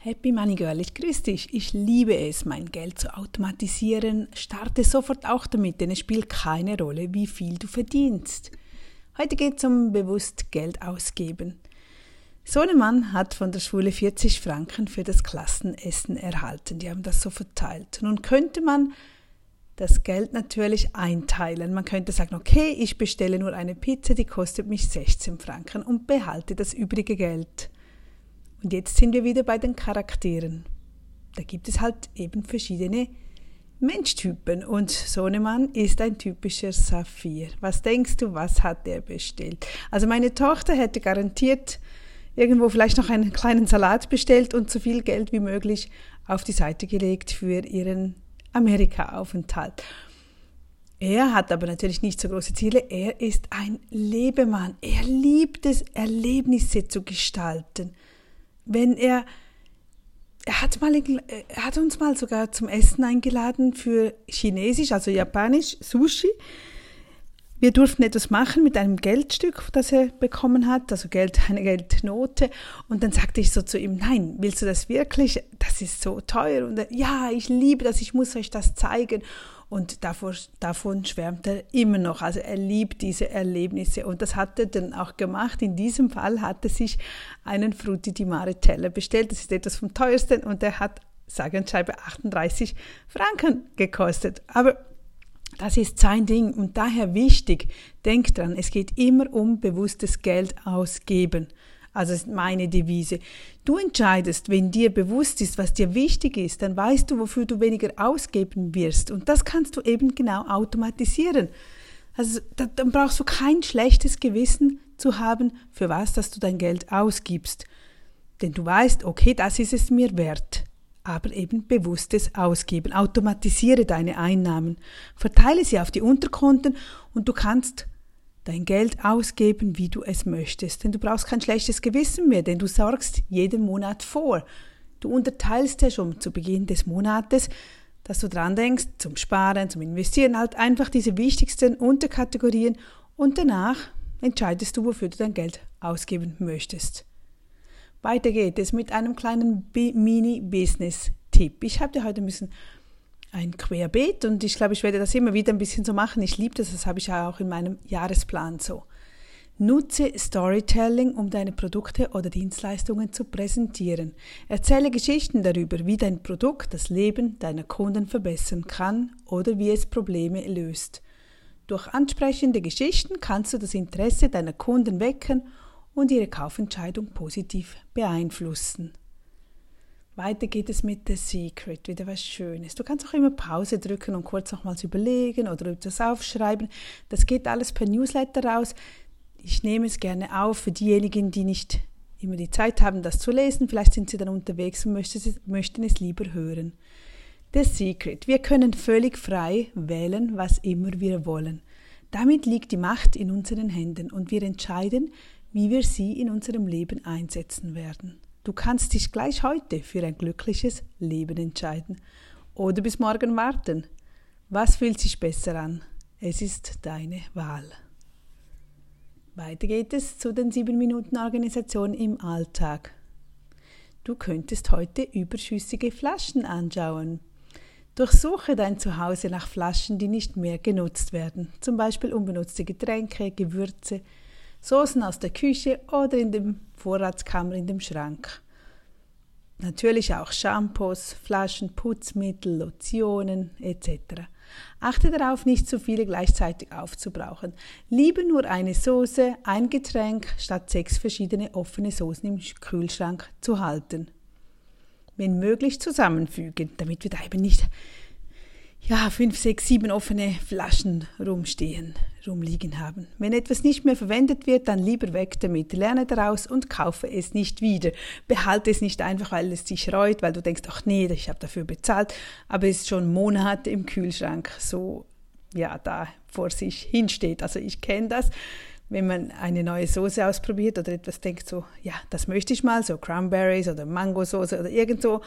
Happy Money Girl, ich grüße dich. Ich liebe es, mein Geld zu automatisieren. Starte sofort auch damit, denn es spielt keine Rolle, wie viel du verdienst. Heute geht es um bewusst Geld ausgeben. Sohnemann hat von der Schule 40 Franken für das Klassenessen erhalten. Die haben das so verteilt. Nun könnte man das Geld natürlich einteilen. Man könnte sagen, okay, ich bestelle nur eine Pizza, die kostet mich 16 Franken und behalte das übrige Geld. Und jetzt sind wir wieder bei den Charakteren. Da gibt es halt eben verschiedene Menschtypen und Sohnemann ist ein typischer Saphir. Was denkst du, was hat er bestellt? Also meine Tochter hätte garantiert irgendwo vielleicht noch einen kleinen Salat bestellt und so viel Geld wie möglich auf die Seite gelegt für ihren Amerika-Aufenthalt. Er hat aber natürlich nicht so große Ziele. Er ist ein Lebemann. Er liebt es, Erlebnisse zu gestalten wenn er, er hat, mal, er hat uns mal sogar zum Essen eingeladen für Chinesisch, also Japanisch, Sushi. Wir durften etwas machen mit einem Geldstück, das er bekommen hat, also Geld, eine Geldnote. Und dann sagte ich so zu ihm, nein, willst du das wirklich? Das ist so teuer. Und er, ja, ich liebe das, ich muss euch das zeigen. Und davor, davon schwärmt er immer noch. Also er liebt diese Erlebnisse. Und das hat er dann auch gemacht. In diesem Fall hat er sich einen Frutti di Mare Teller bestellt. Das ist etwas vom teuersten und er hat sage und schreibe 38 Franken gekostet. Aber das ist sein Ding und daher wichtig. Denk dran, es geht immer um bewusstes Geld ausgeben. Also ist meine Devise. Du entscheidest, wenn dir bewusst ist, was dir wichtig ist, dann weißt du, wofür du weniger ausgeben wirst. Und das kannst du eben genau automatisieren. Also dann brauchst du kein schlechtes Gewissen zu haben, für was, dass du dein Geld ausgibst. Denn du weißt, okay, das ist es mir wert. Aber eben bewusstes Ausgeben. Automatisiere deine Einnahmen. Verteile sie auf die Unterkonten und du kannst dein Geld ausgeben, wie du es möchtest. Denn du brauchst kein schlechtes Gewissen mehr, denn du sorgst jeden Monat vor. Du unterteilst ja schon zu Beginn des Monates, dass du dran denkst, zum Sparen, zum Investieren, halt einfach diese wichtigsten Unterkategorien und danach entscheidest du, wofür du dein Geld ausgeben möchtest. Weiter geht es mit einem kleinen Mini-Business-Tipp. Ich habe dir heute ein bisschen ein Querbeet und ich glaube, ich werde das immer wieder ein bisschen so machen. Ich liebe das, das habe ich auch in meinem Jahresplan so. Nutze Storytelling, um deine Produkte oder Dienstleistungen zu präsentieren. Erzähle Geschichten darüber, wie dein Produkt das Leben deiner Kunden verbessern kann oder wie es Probleme löst. Durch ansprechende Geschichten kannst du das Interesse deiner Kunden wecken und ihre Kaufentscheidung positiv beeinflussen. Weiter geht es mit The Secret, wieder was Schönes. Du kannst auch immer Pause drücken und kurz nochmals überlegen oder etwas aufschreiben. Das geht alles per Newsletter raus. Ich nehme es gerne auf für diejenigen, die nicht immer die Zeit haben, das zu lesen. Vielleicht sind sie dann unterwegs und möchten es lieber hören. The Secret. Wir können völlig frei wählen, was immer wir wollen. Damit liegt die Macht in unseren Händen und wir entscheiden, wie wir sie in unserem Leben einsetzen werden. Du kannst dich gleich heute für ein glückliches Leben entscheiden oder bis morgen warten. Was fühlt sich besser an? Es ist deine Wahl. Weiter geht es zu den 7 Minuten Organisation im Alltag. Du könntest heute überschüssige Flaschen anschauen. Durchsuche dein Zuhause nach Flaschen, die nicht mehr genutzt werden, zum Beispiel unbenutzte Getränke, Gewürze, Soßen aus der Küche oder in dem Vorratskammer in dem Schrank. Natürlich auch Shampoos, Flaschen, Putzmittel, Lotionen etc. Achte darauf, nicht zu viele gleichzeitig aufzubrauchen. Lieber nur eine Soße, ein Getränk, statt sechs verschiedene offene Soßen im Kühlschrank zu halten. Wenn möglich zusammenfügen, damit wir da eben nicht ja, fünf, sechs, sieben offene Flaschen rumstehen, rumliegen haben. Wenn etwas nicht mehr verwendet wird, dann lieber weg damit. Lerne daraus und kaufe es nicht wieder. Behalte es nicht einfach, weil es dich reut, weil du denkst, ach nee, ich habe dafür bezahlt, aber es ist schon Monate im Kühlschrank so, ja, da vor sich hinsteht. Also ich kenne das wenn man eine neue Soße ausprobiert oder etwas denkt so, ja, das möchte ich mal, so Cranberries oder Mangosoße oder irgend so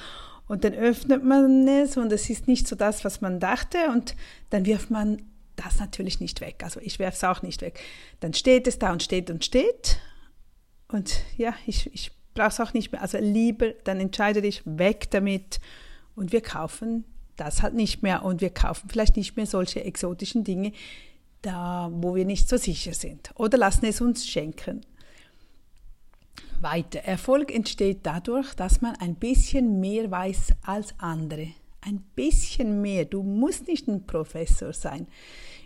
und dann öffnet man es und es ist nicht so das, was man dachte und dann wirft man das natürlich nicht weg. Also ich werfe es auch nicht weg. Dann steht es da und steht und steht. Und ja, ich, ich brauchst auch nicht mehr. Also lieber, dann entscheide dich weg damit und wir kaufen das halt nicht mehr und wir kaufen vielleicht nicht mehr solche exotischen Dinge, da wo wir nicht so sicher sind oder lassen es uns schenken. Weiter. Erfolg entsteht dadurch, dass man ein bisschen mehr weiß als andere. Ein bisschen mehr. Du musst nicht ein Professor sein.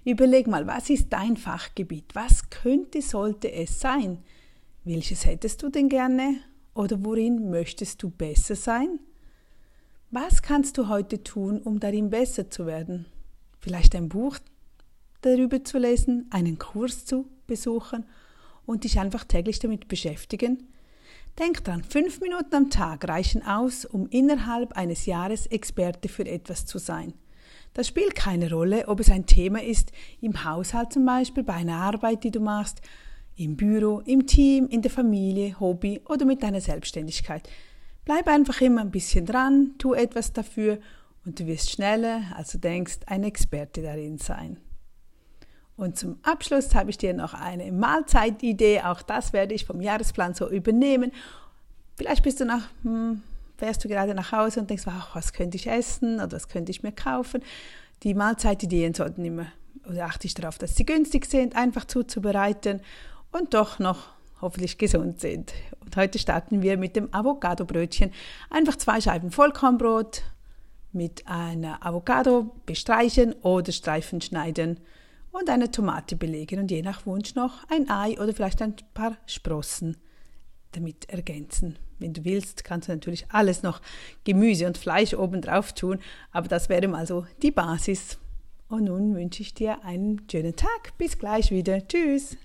Überleg mal, was ist dein Fachgebiet? Was könnte, sollte es sein? Welches hättest du denn gerne? Oder worin möchtest du besser sein? Was kannst du heute tun, um darin besser zu werden? Vielleicht ein Buch darüber zu lesen, einen Kurs zu besuchen und dich einfach täglich damit beschäftigen? Denk dran, fünf Minuten am Tag reichen aus, um innerhalb eines Jahres Experte für etwas zu sein. Das spielt keine Rolle, ob es ein Thema ist, im Haushalt zum Beispiel, bei einer Arbeit, die du machst, im Büro, im Team, in der Familie, Hobby oder mit deiner Selbstständigkeit. Bleib einfach immer ein bisschen dran, tu etwas dafür und du wirst schneller, als du denkst, ein Experte darin sein. Und zum Abschluss habe ich dir noch eine Mahlzeitidee. Auch das werde ich vom Jahresplan so übernehmen. Vielleicht bist du nach, hm, fährst du gerade nach Hause und denkst, ach, was könnte ich essen oder was könnte ich mir kaufen. Die Mahlzeitideen sollten immer, oder achte ich darauf, dass sie günstig sind, einfach zuzubereiten und doch noch hoffentlich gesund sind. Und heute starten wir mit dem Avocado-Brötchen. Einfach zwei Scheiben Vollkornbrot mit einer Avocado bestreichen oder Streifen schneiden und eine Tomate belegen und je nach Wunsch noch ein Ei oder vielleicht ein paar Sprossen damit ergänzen. Wenn du willst, kannst du natürlich alles noch Gemüse und Fleisch obendrauf tun, aber das wäre mal so die Basis. Und nun wünsche ich dir einen schönen Tag. Bis gleich wieder. Tschüss.